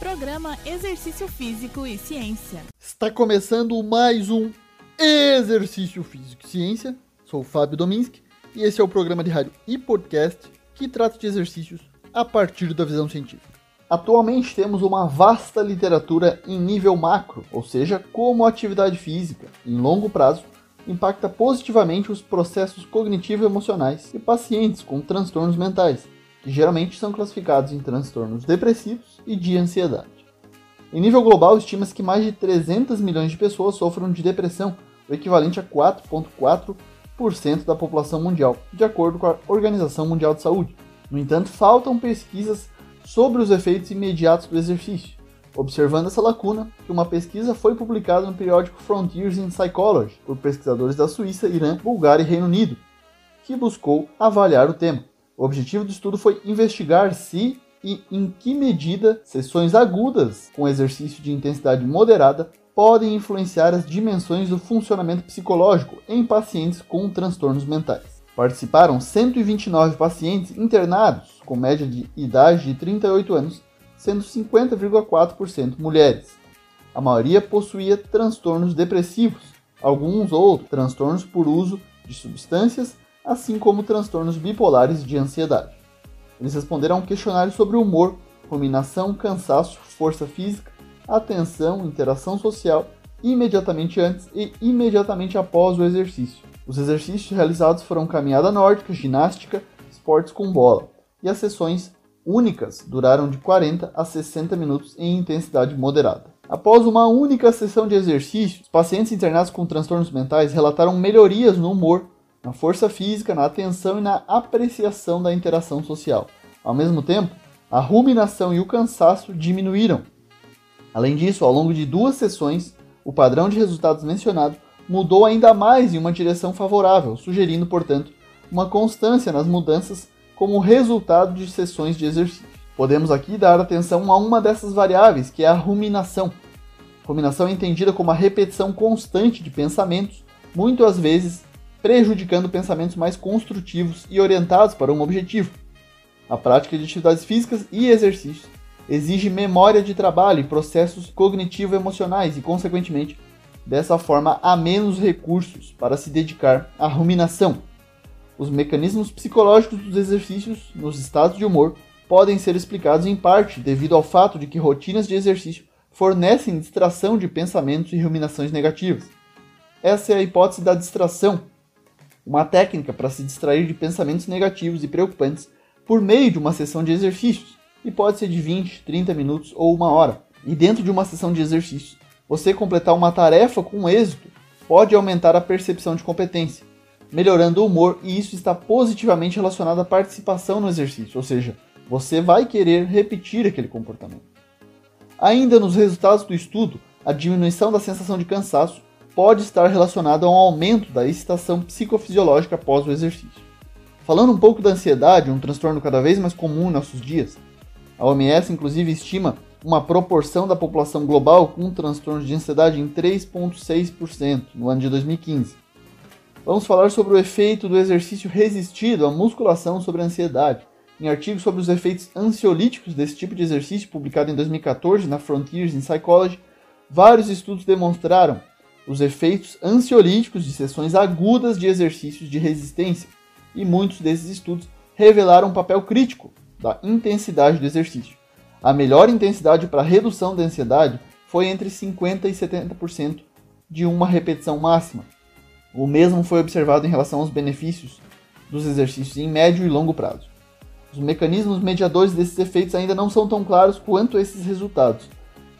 Programa Exercício Físico e Ciência. Está começando mais um Exercício Físico e Ciência. Sou o Fábio Dominski e esse é o programa de rádio e podcast que trata de exercícios a partir da visão científica. Atualmente temos uma vasta literatura em nível macro, ou seja, como a atividade física, em longo prazo, impacta positivamente os processos cognitivo-emocionais de pacientes com transtornos mentais, que geralmente são classificados em transtornos depressivos e de ansiedade. Em nível global, estima-se que mais de 300 milhões de pessoas sofram de depressão, o equivalente a 4,4% da população mundial, de acordo com a Organização Mundial de Saúde. No entanto, faltam pesquisas sobre os efeitos imediatos do exercício. Observando essa lacuna, uma pesquisa foi publicada no periódico Frontiers in Psychology por pesquisadores da Suíça, Irã, Bulgária e Reino Unido, que buscou avaliar o tema. O objetivo do estudo foi investigar se e em que medida sessões agudas com exercício de intensidade moderada podem influenciar as dimensões do funcionamento psicológico em pacientes com transtornos mentais. Participaram 129 pacientes internados com média de idade de 38 anos, sendo 50,4% mulheres. A maioria possuía transtornos depressivos, alguns outros transtornos por uso de substâncias assim como transtornos bipolares de ansiedade. Eles responderam a um questionário sobre humor, ruminação, cansaço, força física, atenção, interação social, imediatamente antes e imediatamente após o exercício. Os exercícios realizados foram caminhada nórdica, ginástica, esportes com bola, e as sessões únicas duraram de 40 a 60 minutos em intensidade moderada. Após uma única sessão de exercício, os pacientes internados com transtornos mentais relataram melhorias no humor, na força física, na atenção e na apreciação da interação social. Ao mesmo tempo, a ruminação e o cansaço diminuíram. Além disso, ao longo de duas sessões, o padrão de resultados mencionado mudou ainda mais em uma direção favorável, sugerindo, portanto, uma constância nas mudanças como resultado de sessões de exercício. Podemos aqui dar atenção a uma dessas variáveis, que é a ruminação. Ruminação é entendida como a repetição constante de pensamentos, muitas vezes prejudicando pensamentos mais construtivos e orientados para um objetivo. A prática de atividades físicas e exercícios exige memória de trabalho e processos cognitivo-emocionais e, consequentemente, dessa forma, há menos recursos para se dedicar à ruminação. Os mecanismos psicológicos dos exercícios nos estados de humor podem ser explicados em parte devido ao fato de que rotinas de exercício fornecem distração de pensamentos e ruminações negativas. Essa é a hipótese da distração, uma técnica para se distrair de pensamentos negativos e preocupantes por meio de uma sessão de exercícios, e pode ser de 20, 30 minutos ou uma hora. E dentro de uma sessão de exercícios, você completar uma tarefa com êxito pode aumentar a percepção de competência, melhorando o humor, e isso está positivamente relacionado à participação no exercício, ou seja, você vai querer repetir aquele comportamento. Ainda nos resultados do estudo, a diminuição da sensação de cansaço pode estar relacionado a um aumento da excitação psicofisiológica após o exercício. Falando um pouco da ansiedade, um transtorno cada vez mais comum em nossos dias, a OMS inclusive estima uma proporção da população global com transtornos de ansiedade em 3,6% no ano de 2015. Vamos falar sobre o efeito do exercício resistido à musculação sobre a ansiedade. Em artigos sobre os efeitos ansiolíticos desse tipo de exercício, publicado em 2014 na Frontiers in Psychology, vários estudos demonstraram os efeitos ansiolíticos de sessões agudas de exercícios de resistência, e muitos desses estudos revelaram um papel crítico da intensidade do exercício. A melhor intensidade para redução da ansiedade foi entre 50% e 70% de uma repetição máxima. O mesmo foi observado em relação aos benefícios dos exercícios em médio e longo prazo. Os mecanismos mediadores desses efeitos ainda não são tão claros quanto esses resultados,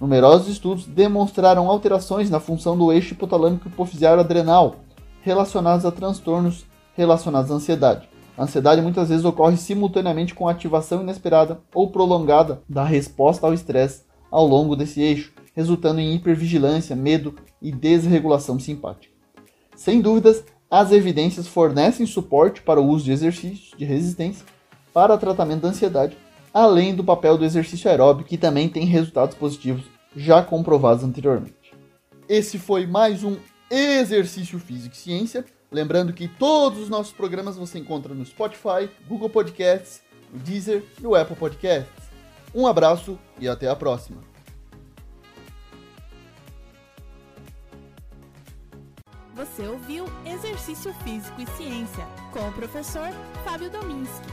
Numerosos estudos demonstraram alterações na função do eixo hipotalâmico hipoficiário adrenal relacionados a transtornos relacionados à ansiedade. A ansiedade muitas vezes ocorre simultaneamente com a ativação inesperada ou prolongada da resposta ao estresse ao longo desse eixo, resultando em hipervigilância, medo e desregulação simpática. Sem dúvidas, as evidências fornecem suporte para o uso de exercícios de resistência para tratamento da ansiedade além do papel do exercício aeróbico, que também tem resultados positivos já comprovados anteriormente. Esse foi mais um Exercício Físico e Ciência. Lembrando que todos os nossos programas você encontra no Spotify, Google Podcasts, no Deezer e no Apple Podcasts. Um abraço e até a próxima. Você ouviu Exercício Físico e Ciência com o professor Fábio Dominski,